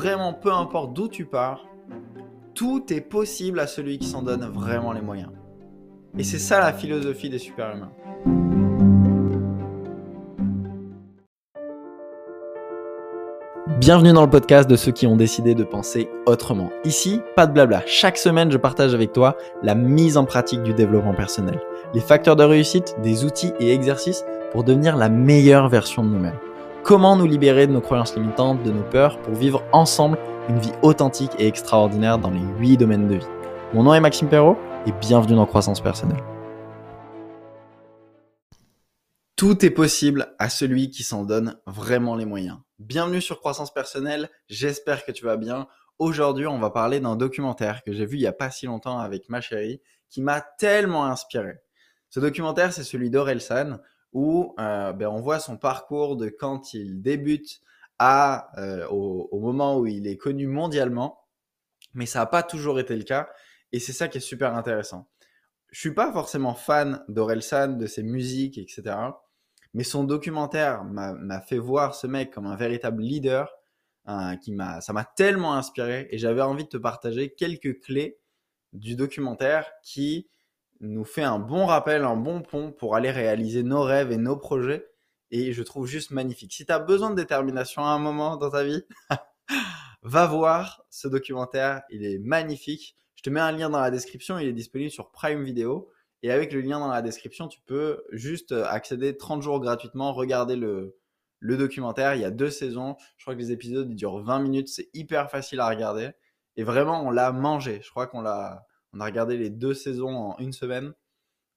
vraiment peu importe d'où tu pars, tout est possible à celui qui s'en donne vraiment les moyens. Et c'est ça la philosophie des super-humains. Bienvenue dans le podcast de ceux qui ont décidé de penser autrement. Ici, pas de blabla. Chaque semaine, je partage avec toi la mise en pratique du développement personnel, les facteurs de réussite, des outils et exercices pour devenir la meilleure version de nous-mêmes. Comment nous libérer de nos croyances limitantes, de nos peurs, pour vivre ensemble une vie authentique et extraordinaire dans les 8 domaines de vie. Mon nom est Maxime Perrault et bienvenue dans Croissance Personnelle. Tout est possible à celui qui s'en donne vraiment les moyens. Bienvenue sur Croissance Personnelle, j'espère que tu vas bien. Aujourd'hui, on va parler d'un documentaire que j'ai vu il n'y a pas si longtemps avec ma chérie qui m'a tellement inspiré. Ce documentaire, c'est celui d'Orelsan où euh, ben, on voit son parcours de quand il débute à, euh, au, moment où il est connu mondialement, mais ça n'a pas toujours été le cas, et c'est ça qui est super intéressant. Je suis pas forcément fan d'Orelsan, de ses musiques, etc. Mais son documentaire m'a fait voir ce mec comme un véritable leader, qui m'a, ça m'a tellement inspiré, et j'avais envie de te partager quelques clés du documentaire qui nous fait un bon rappel, un bon pont pour aller réaliser nos rêves et nos projets. Et je trouve juste magnifique. Si tu as besoin de détermination à un moment dans ta vie, va voir ce documentaire. Il est magnifique. Je te mets un lien dans la description. Il est disponible sur Prime Video. Et avec le lien dans la description, tu peux juste accéder 30 jours gratuitement, regarder le, le documentaire. Il y a deux saisons. Je crois que les épisodes ils durent 20 minutes. C'est hyper facile à regarder. Et vraiment, on l'a mangé. Je crois qu'on l'a on a regardé les deux saisons en une semaine,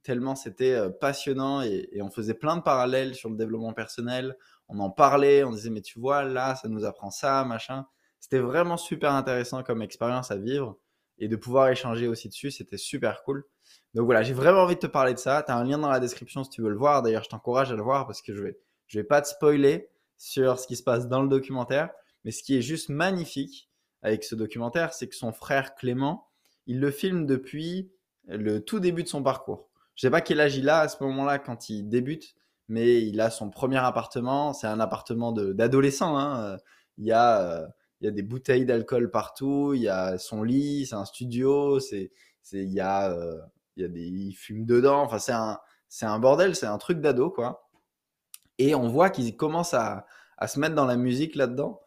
tellement c'était euh, passionnant et, on faisait plein de parallèles sur le développement personnel. On en parlait, on disait mais tu vois là, ça nous apprend ça, machin. C'était vraiment super intéressant comme expérience à vivre et de pouvoir échanger aussi dessus, c'était super cool. Donc voilà, j'ai vraiment envie de te parler de ça. Tu as un lien dans la description si tu veux le voir. D'ailleurs, je t'encourage à le voir parce que je vais, je vais pas te spoiler sur ce qui se passe dans le documentaire. Mais ce qui est juste magnifique avec ce documentaire, c'est que son frère Clément, il le filme depuis le tout début de son parcours. Je sais pas quel âge il a à ce moment-là quand il débute, mais il a son premier appartement. C'est un appartement d'adolescent. Hein. Il, y a, euh, il y a des bouteilles d'alcool partout. Il y a son lit, c'est un studio. C'est, il y a, euh, il y a des, il fume dedans. Enfin, c'est un, c'est un bordel. C'est un truc d'ado, quoi. Et on voit qu'il commence à, à se mettre dans la musique là-dedans.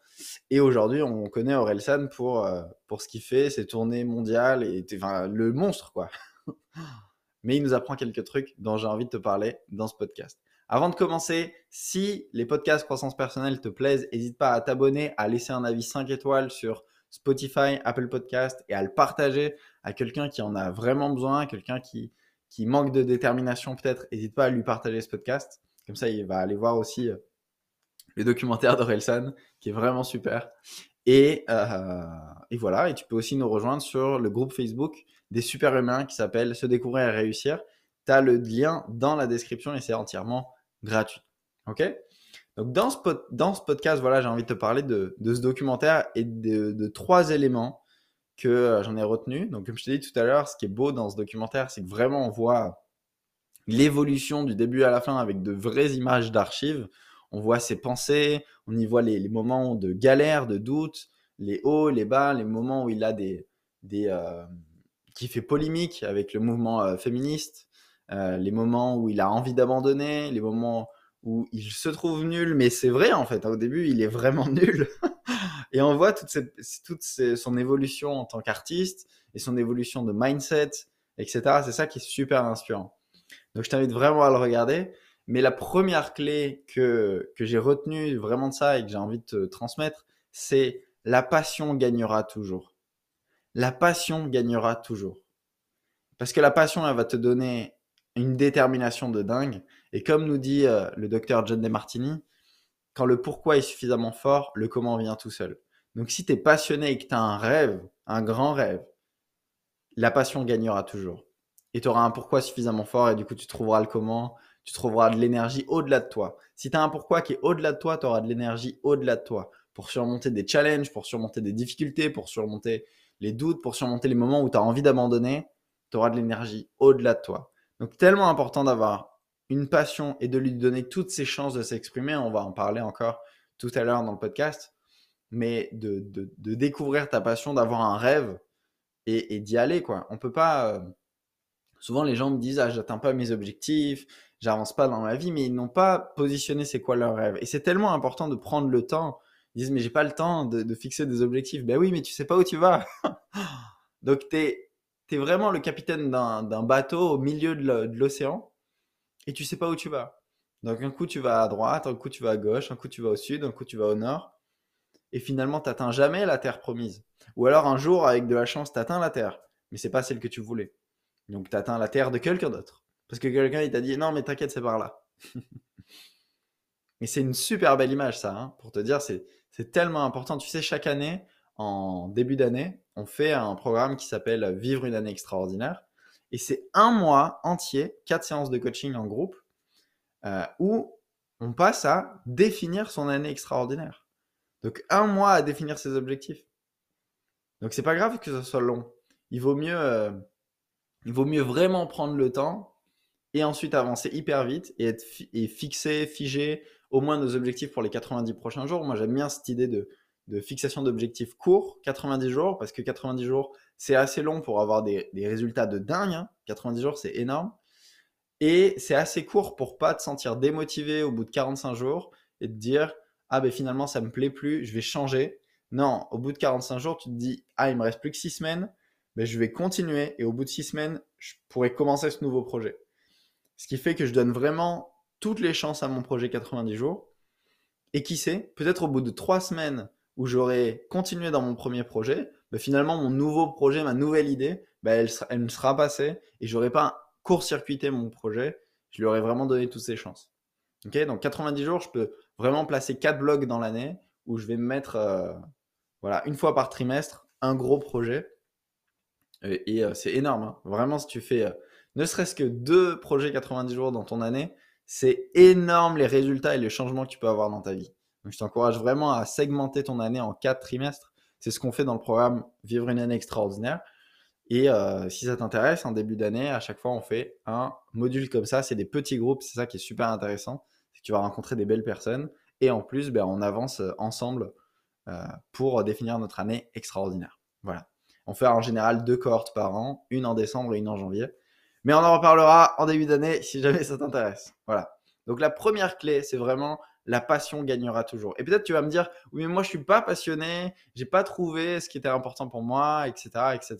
Et aujourd'hui, on connaît Orelsan pour, euh, pour ce qu'il fait, ses tournées mondiales, et enfin, le monstre, quoi. Mais il nous apprend quelques trucs dont j'ai envie de te parler dans ce podcast. Avant de commencer, si les podcasts croissance personnelle te plaisent, n'hésite pas à t'abonner, à laisser un avis 5 étoiles sur Spotify, Apple Podcast et à le partager à quelqu'un qui en a vraiment besoin, quelqu'un qui, qui manque de détermination peut-être. N'hésite pas à lui partager ce podcast. Comme ça, il va aller voir aussi euh, le documentaire d'Orelsan, qui est vraiment super. Et, euh, et, voilà, et tu peux aussi nous rejoindre sur le groupe Facebook des super humains qui s'appelle Se découvrir et réussir. Tu as le lien dans la description et c'est entièrement gratuit. OK? Donc dans ce, dans ce podcast, voilà, j'ai envie de te parler de, de ce documentaire et de, trois éléments que euh, j'en ai retenus. Donc comme je t'ai dit tout à l'heure, ce qui est beau dans ce documentaire, c'est que vraiment on voit l'évolution du début à la fin avec de vraies images d'archives on voit ses pensées, on y voit les, moments de galère, de doute, les hauts, les bas, les moments où il a des, des euh, qui fait polémique avec le mouvement euh, féministe, euh, les moments où il a envie d'abandonner, les moments où il se trouve nul, mais c'est vrai en fait. Au début, il est vraiment nul. et on voit toute, toute son évolution en tant qu'artiste et son évolution de mindset, etc. C'est ça qui est super inspirant. Donc je t'invite vraiment à le regarder. Mais la première clé que, que j'ai retenue vraiment de ça et que j'ai envie de te transmettre, c'est la passion gagnera toujours. La passion gagnera toujours. Parce que la passion, elle va te donner une détermination de dingue. Et comme nous dit euh, le docteur John DeMartini, quand le pourquoi est suffisamment fort, le comment vient tout seul. Donc si tu es passionné et que tu as un rêve, un grand rêve, la passion gagnera toujours. Et tu auras un pourquoi suffisamment fort et du coup tu trouveras le comment, tu trouveras de l'énergie au-delà de toi. Si tu as un pourquoi qui est au-delà de toi, tu auras de l'énergie au-delà de toi pour surmonter des challenges, pour surmonter des difficultés, pour surmonter les doutes, pour surmonter les moments où tu as envie d'abandonner, tu auras de l'énergie au-delà de toi. Donc tellement important d'avoir une passion et de lui donner toutes ses chances de s'exprimer. On va en parler encore tout à l'heure dans le podcast. mais de, de, découvrir ta passion, d'avoir un rêve et, d'y aller, quoi. On peut pas. Euh, souvent, les gens me disent Ah, j'atteins pas mes objectifs, j'avance pas dans ma vie, mais ils n'ont pas positionné c'est quoi leur rêve. Et c'est tellement important de prendre le temps. Ils disent Mais j'ai pas le temps de, fixer des objectifs. Ben oui, mais tu sais pas où tu vas. Donc, tu es, vraiment le capitaine d'un bateau au milieu de l'océan et tu sais pas où tu vas. Donc, un coup, tu vas à droite, un coup, tu vas à gauche, un coup, tu vas au sud, un coup, tu vas au nord et finalement tu n'atteins jamais la terre promise. Ou alors un jour, avec de la chance, tu atteins la terre, mais c'est pas celle que tu voulais. Donc tu atteins la terre de quelqu'un d'autre. Parce que quelqu'un il t'a dit non mais t'inquiète c'est par là. et c'est une super belle image ça, hein, pour te dire c'est, tellement important. Tu sais, chaque année, en début d'année, on fait un programme qui s'appelle Vivre une année extraordinaire. Et c'est un mois entier, quatre séances de coaching en groupe, euh, où on passe à définir son année extraordinaire. Donc un mois à définir ses objectifs. Donc c'est pas grave que ce soit long. Il vaut mieux, euh, il vaut mieux vraiment prendre le temps et ensuite avancer hyper vite et être et fixer, figer au moins nos objectifs pour les 90 prochains jours. Moi j'aime bien cette idée de, de fixation d'objectifs courts, 90 jours, parce que 90 jours c'est assez long pour avoir des, des résultats de dingue. 90 hein. jours c'est énorme. Et c'est assez court pour pas te sentir démotivé au bout de 45 jours et te dire ah ben finalement ça me plaît plus, je vais changer. Non, au bout de 45 jours, tu te dis ah il me reste plus que 6 semaines, je vais continuer et au bout de 6 semaines, je pourrais commencer ce nouveau projet. Ce qui fait que je donne vraiment toutes les chances à mon projet 90 jours. Et qui sait, peut-être au bout de 3 semaines où j'aurai continué dans mon premier projet, ben, finalement mon nouveau projet, ma nouvelle idée, ben, elle, elle me sera passée et j'aurai pas court-circuité mon projet, je lui aurais vraiment donné toutes ses chances. Donc 90 jours, je peux vraiment placer quatre blocs dans l'année où je vais me mettre, euh, voilà, une fois par trimestre, un gros projet. Et, euh, c'est énorme. Hein. Vraiment, si tu fais euh, ne serait-ce que deux projets 90 jours dans ton année, c'est énorme les résultats et les changements que tu peux avoir dans ta vie. Donc, je t'encourage vraiment à segmenter ton année en quatre trimestres. C'est ce qu'on fait dans le programme Vivre une année extraordinaire. Et si ça t'intéresse, en début d'année, à chaque fois, on fait un module comme ça. C'est des petits groupes, c'est ça qui est super intéressant tu vas rencontrer des belles personnes. Et en plus, ben, on avance euh, ensemble euh, pour définir notre année extraordinaire. Voilà. On fait en général deux cohortes par an, une en décembre et une en janvier. Mais on en reparlera en début d'année si jamais ça t'intéresse. Voilà. Donc la première clé, c'est vraiment la passion gagnera toujours. Et peut-être tu vas me dire, oui, mais moi je suis pas passionné, j'ai pas trouvé ce qui était important pour moi, etc., etc.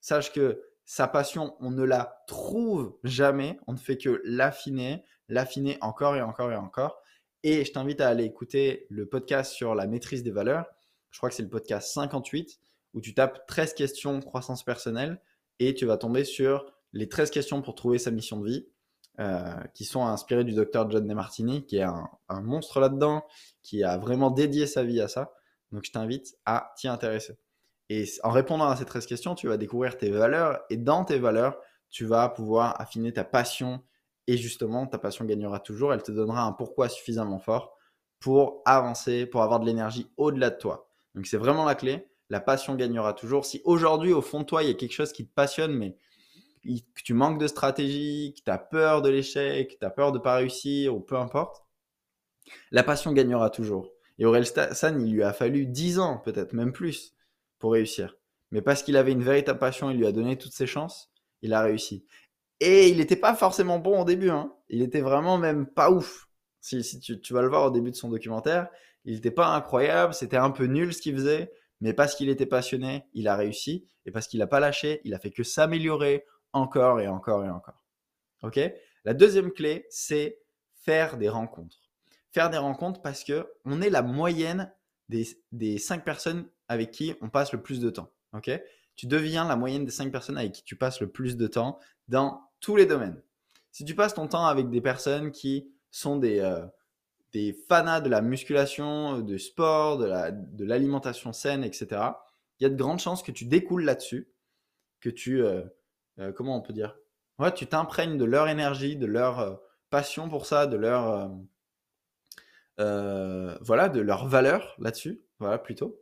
Sache que sa passion, on ne la trouve jamais, on ne fait que l'affiner, l'affiner encore et encore et encore. Et je t'invite à aller écouter le podcast sur la maîtrise des valeurs. Je crois que c'est le podcast 58 où tu tapes 13 questions croissance personnelle et tu vas tomber sur les 13 questions pour trouver sa mission de vie euh, qui sont inspirées du docteur John DeMartini qui est un, un monstre là-dedans, qui a vraiment dédié sa vie à ça. Donc je t'invite à t'y intéresser. Et en répondant à ces 13 questions, tu vas découvrir tes valeurs et dans tes valeurs, tu vas pouvoir affiner ta passion et justement, ta passion gagnera toujours. Elle te donnera un pourquoi suffisamment fort pour avancer, pour avoir de l'énergie au-delà de toi. Donc c'est vraiment la clé. La passion gagnera toujours. Si aujourd'hui, au fond de toi, il y a quelque chose qui te passionne, mais que tu manques de stratégie, que tu as peur de l'échec, que tu as peur de ne pas réussir, ou peu importe, la passion gagnera toujours. Et Aurel San, il lui a fallu 10 ans, peut-être même plus, pour réussir. Mais parce qu'il avait une véritable passion, il lui a donné toutes ses chances, il a réussi. Et il n'était pas forcément bon au début. Hein. Il était vraiment même pas ouf. Si, tu, tu, vas le voir au début de son documentaire, il n'était pas incroyable, c'était un peu nul ce qu'il faisait, mais parce qu'il était passionné, il a réussi. Et parce qu'il n'a pas lâché, il a fait que s'améliorer encore et encore et encore. Ok? La deuxième clé, c'est faire des rencontres. Faire des rencontres parce que on est la moyenne des, des cinq personnes avec qui on passe le plus de temps. Ok? Tu deviens la moyenne des cinq personnes avec qui tu passes le plus de temps dans tous les domaines. Si tu passes ton temps avec des personnes qui sont des, euh, des fanas de la musculation, du sport, de l'alimentation saine, etc., il y a de grandes chances que tu découles là-dessus, que tu, euh, euh, comment on peut dire, ouais, tu t'imprègnes de leur énergie, de leur passion pour ça, de leur, voilà, de leur valeur là-dessus, voilà plutôt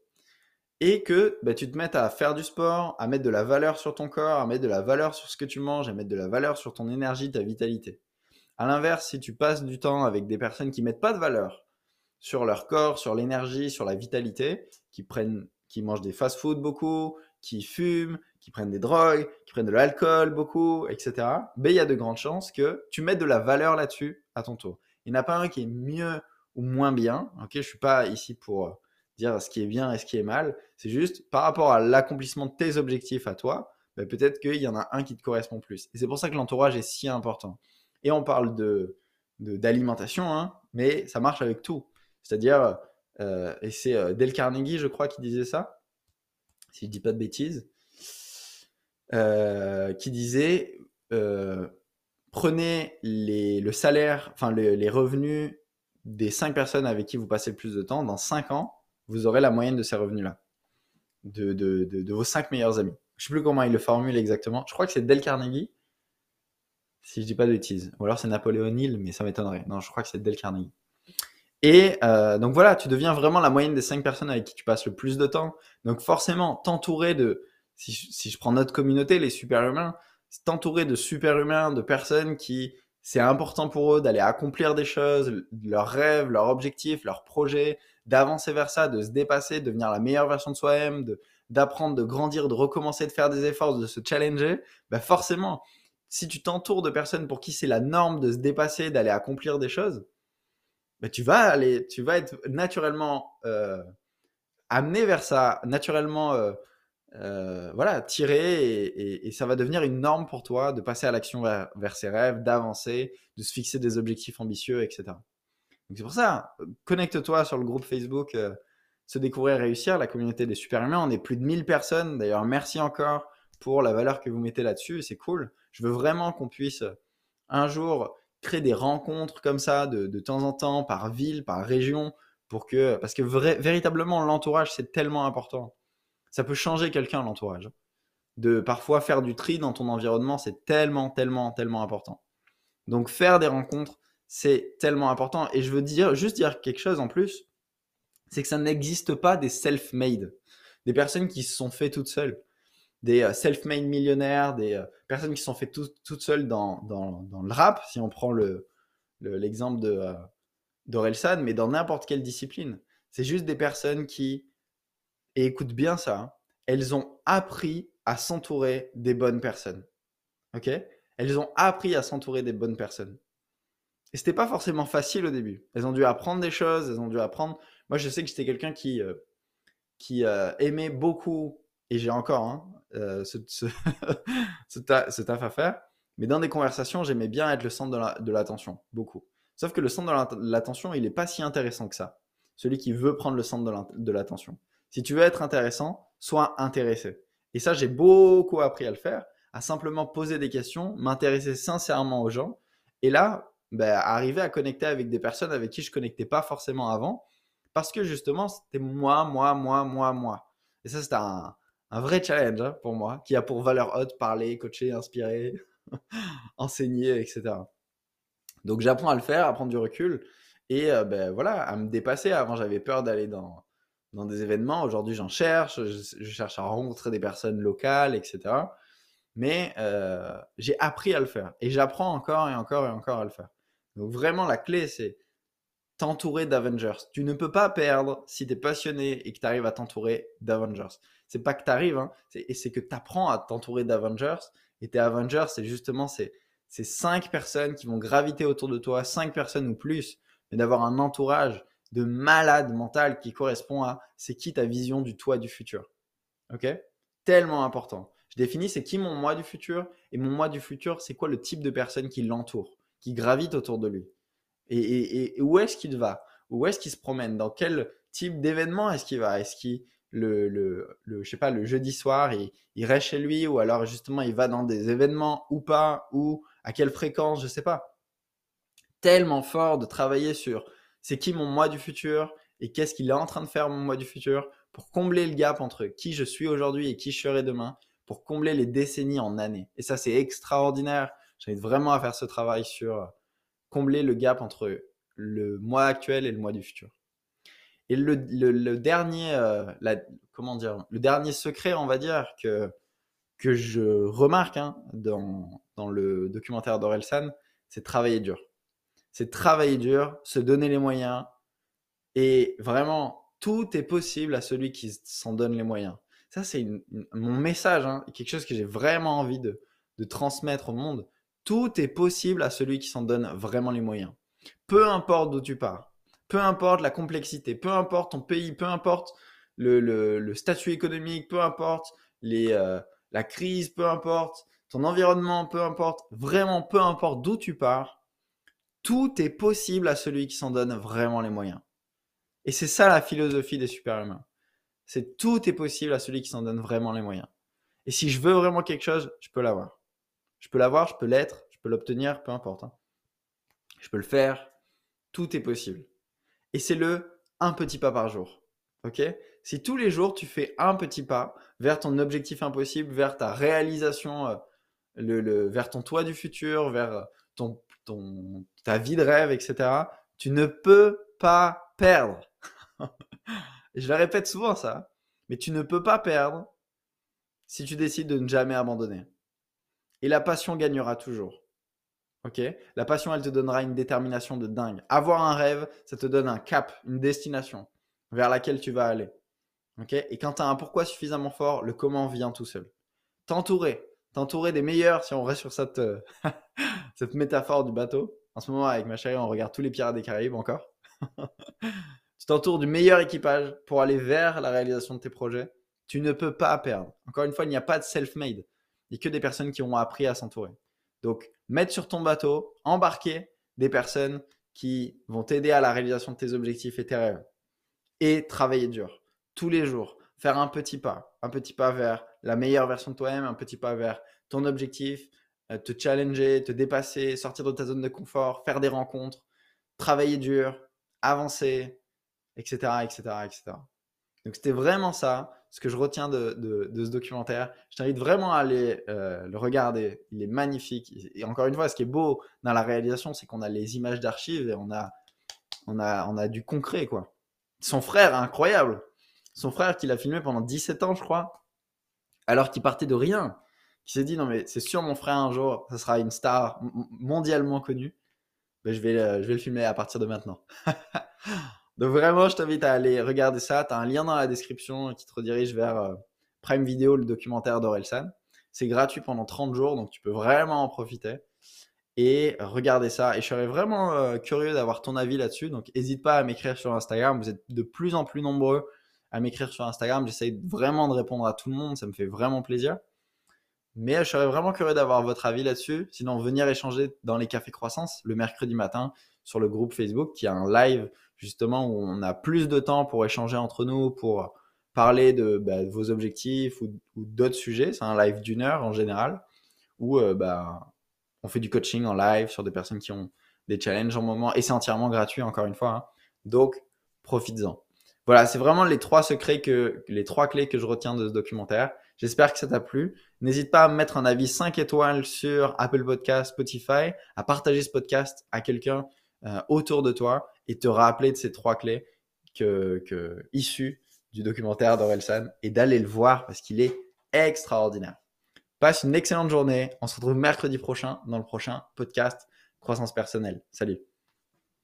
et que bah, tu te mettes à faire du sport, à mettre de la valeur sur ton corps, à mettre de la valeur sur ce que tu manges, à mettre de la valeur sur ton énergie, ta vitalité. À l'inverse, si tu passes du temps avec des personnes qui mettent pas de valeur sur leur corps, sur l'énergie, sur la vitalité, qui prennent, qui mangent des fast-food beaucoup, qui fument, qui prennent des drogues, qui prennent de l'alcool beaucoup, etc. Ben, il y a de grandes chances que tu mettes de la valeur là-dessus à ton tour. Il n'y en a pas un qui est mieux ou moins bien. Ok, je suis pas ici pour dire ce qui est bien et ce qui est mal. C'est juste par rapport à l'accomplissement de tes objectifs à toi, ben, peut-être qu'il y en a un qui te correspond plus. Et c'est pour ça que l'entourage est si important. Et on parle de d'alimentation, hein, mais ça marche avec tout. C'est-à-dire, euh, et c'est euh, Del Carnegie, je crois, qui disait ça, si je dis pas de bêtises, euh, qui disait prenez les, le salaire, enfin les revenus des cinq personnes avec qui vous passez le plus de temps, dans cinq ans, vous aurez la moyenne de ces revenus-là, de, de, de, vos cinq meilleurs amis. Je sais plus comment il le formule exactement. Je crois que c'est Del Carnegie, si je dis pas de bêtises. Ou alors c'est Napoléon Hill, mais ça m'étonnerait. Non, je crois que c'est Del Carnegie. Et euh, donc voilà, tu deviens vraiment la moyenne des cinq personnes avec qui tu passes le plus de temps. Donc forcément, t'entourer de, si je, prends notre communauté, les super-humains, t'entourer de super-humains, de personnes qui c'est important pour eux d'aller accomplir des choses, leurs rêves, leurs objectifs, leurs projets, d'avancer vers ça, de se dépasser, de devenir la meilleure version de soi-même, d'apprendre, de, grandir, de recommencer, de faire des efforts, de se challenger, bah forcément, si tu t'entoures de personnes pour qui c'est la norme de se dépasser, d'aller accomplir des choses, bah tu vas aller, tu vas être naturellement euh, amené vers ça, naturellement euh, euh, voilà, tirer et, ça va devenir une norme pour toi de passer à l'action vers, ses rêves, d'avancer, de se fixer des objectifs ambitieux, etc. Donc c'est pour ça, connecte-toi sur le groupe Facebook Se découvrir et réussir, la communauté des super humains. On est plus de 1000 personnes. D'ailleurs, merci encore pour la valeur que vous mettez là-dessus. C'est cool. Je veux vraiment qu'on puisse un jour créer des rencontres comme ça de, de, temps en temps, par ville, par région, pour que, parce que véritablement, l'entourage, c'est tellement important ça peut changer quelqu'un, l'entourage. De parfois faire du tri dans ton environnement, c'est tellement, tellement, tellement important. Donc faire des rencontres, c'est tellement important. Et je veux dire, juste dire quelque chose en plus, c'est que ça n'existe pas des self-made, des personnes qui se sont fait toutes seules, des euh, self-made millionnaires, des euh, personnes qui sont fait toutes seules dans, dans, le rap, si on prend l'exemple le, euh, mais dans n'importe quelle discipline. C'est juste des personnes qui et écoute bien ça, elles ont appris à s'entourer des bonnes personnes. Ok? Elles ont appris à s'entourer des bonnes personnes. Et c'était pas forcément facile au début. Elles ont dû apprendre des choses, elles ont dû apprendre. Moi, je sais que j'étais quelqu'un qui, qui aimait beaucoup, et j'ai encore hein, euh, ce, ce, taf à faire, mais dans des conversations, j'aimais bien être le centre de l'attention, beaucoup. Sauf que le centre de l'attention, il n'est pas si intéressant que ça. Celui qui veut prendre le centre de l'attention. Si tu veux être intéressant, sois intéressé. Et ça, j'ai beaucoup appris à le faire, à simplement poser des questions, m'intéresser sincèrement aux gens. Et là, ben, arriver à connecter avec des personnes avec qui je connectais pas forcément avant, parce que justement, c'était moi, moi, moi, moi, moi. Et ça, c'était un, vrai challenge hein, pour moi, qui a pour valeur haute parler, coacher, inspirer, enseigner, etc. Donc j'apprends à le faire, à prendre du recul et euh, ben, voilà, à me dépasser. Avant, j'avais peur d'aller dans, dans des événements. Aujourd'hui, j'en cherche, je, cherche à rencontrer des personnes locales, etc. Mais euh, j'ai appris à le faire et j'apprends encore et encore et encore à le faire. Donc vraiment, la clé, c'est t'entourer d'Avengers. Tu ne peux pas perdre si tu es passionné et que tu arrives à t'entourer d'Avengers. C'est pas que tu arrives, hein, c'est que tu apprends à t'entourer d'Avengers. Et tes Avengers, c'est justement ces, ces cinq personnes qui vont graviter autour de toi, cinq personnes ou plus, mais d'avoir un entourage de malade mental qui correspond à c'est qui ta vision du toi du futur. Ok? Tellement important. Je définis c'est qui mon moi du futur et mon moi du futur, c'est quoi le type de personne qui l'entoure, qui gravite autour de lui. Et, où est-ce qu'il va? Où est-ce qu'il se promène? Dans quel type d'événement est-ce qu'il va? Est-ce qu'il le, le, je sais pas, le jeudi soir, il, reste chez lui ou alors justement il va dans des événements ou pas ou à quelle fréquence, je sais pas. Tellement fort de travailler sur c'est qui mon moi du futur et qu'est-ce qu'il est en train de faire mon moi du futur pour combler le gap entre qui je suis aujourd'hui et qui je serai demain, pour combler les décennies en années. Et ça, c'est extraordinaire. J'invite vraiment à faire ce travail sur combler le gap entre le moi actuel et le moi du futur. Et le, dernier, euh, comment dire, le dernier secret, on va dire, que, que je remarque hein, dans, dans le documentaire d'Orelsan, c'est travailler dur c'est travailler dur, se donner les moyens, Et vraiment, tout est possible à celui qui s'en donne les moyens. Ça, c'est mon message, hein, quelque chose que j'ai vraiment envie de, de transmettre au monde. Tout est possible à celui qui s'en donne vraiment les moyens. Peu importe d'où tu pars, peu importe la complexité, peu importe ton pays, peu importe le, statut économique, peu importe euh, la crise, peu importe ton environnement, peu importe, vraiment peu importe d'où tu pars, tout est possible à celui qui s'en donne vraiment les moyens. Et c'est ça la philosophie des super-humains. C'est tout est possible à celui qui s'en donne vraiment les moyens. Et si je veux vraiment quelque chose, je peux l'avoir. Je peux l'avoir, je peux l'être, je peux l'obtenir, peu importe. Hein. Je peux le faire. Tout est possible. Et c'est le un petit pas par jour. Ok? Si tous les jours tu fais un petit pas vers ton objectif impossible, vers ta réalisation, euh, le, vers ton toit du futur, vers euh, ton, ton, ta vie de rêve, etc., tu ne peux pas perdre. je le répète souvent ça, mais tu ne peux pas perdre si tu décides de ne jamais abandonner. Et la passion gagnera toujours. Ok La passion, elle te donnera une détermination de dingue. Avoir un rêve, ça te donne un cap, une destination vers laquelle tu vas aller. Ok Et quand tu as un pourquoi suffisamment fort, le comment vient tout seul. T'entourer. T'entourer des meilleurs, si on reste sur cette, euh, cette métaphore du bateau. En ce moment, avec ma chérie, on regarde tous les pirates des Caraïbes encore. tu t'entoures du meilleur équipage pour aller vers la réalisation de tes projets. Tu ne peux pas perdre. Encore une fois, il n'y a pas de self-made. Il n'y a que des personnes qui ont appris à s'entourer. Donc, mettre sur ton bateau, embarquer des personnes qui vont t'aider à la réalisation de tes objectifs et tes rêves. Et travailler dur, tous les jours. Faire un petit pas, un petit pas vers la meilleure version de toi-même, un petit pas vers ton objectif, euh, te challenger, te dépasser, sortir de ta zone de confort, faire des rencontres, travailler dur, avancer, etc., etc., etc. Donc c'était vraiment ça, ce que je retiens de, ce documentaire. Je t'invite vraiment à aller euh, le regarder. Il est magnifique. Et encore une fois, ce qui est beau dans la réalisation, c'est qu'on a les images d'archives et on a, du concret, quoi. Son frère, incroyable. Son frère qui l'a filmé pendant 17 ans, je crois, alors qu'il partait de rien. Qui s'est dit, non mais c'est sûr, mon frère, un jour, ça sera une star mondialement connue. Ben, vais, je vais le filmer à partir de maintenant. Donc vraiment, je t'invite à aller regarder ça. Tu as un lien dans la description qui te redirige vers euh, Prime Video, le documentaire d'Orelsan. C'est gratuit pendant 30 jours, donc tu peux vraiment en profiter. Et regarder ça. Et je serais vraiment euh, curieux d'avoir ton avis là-dessus. Donc n'hésite pas à m'écrire sur Instagram. Vous êtes de plus en plus nombreux à m'écrire sur Instagram. J'essaye vraiment de répondre à tout le monde. Ça me fait vraiment plaisir. Mais je serais vraiment curieux d'avoir votre avis là-dessus. Sinon, venir échanger dans les cafés croissance le mercredi matin sur le groupe Facebook qui a un live justement où on a plus de temps pour échanger entre nous, pour parler de, bah, vos objectifs ou, d'autres sujets. C'est un live d'une heure en général où euh, bah, on fait du coaching en live sur des personnes qui ont des challenges en moment et c'est entièrement gratuit encore une fois. Hein. Donc, profites-en. Voilà, c'est vraiment les trois secrets que, les trois clés que je retiens de ce documentaire. J'espère que ça t'a plu. N'hésite pas à mettre un avis 5 étoiles sur Apple Podcast, Spotify, à partager ce podcast à quelqu'un euh, autour de toi et te rappeler de ces trois clés que, que issues du documentaire d'Orelsan et d'aller le voir parce qu'il est extraordinaire. Passe une excellente journée. On se retrouve mercredi prochain dans le prochain podcast Croissance personnelle. Salut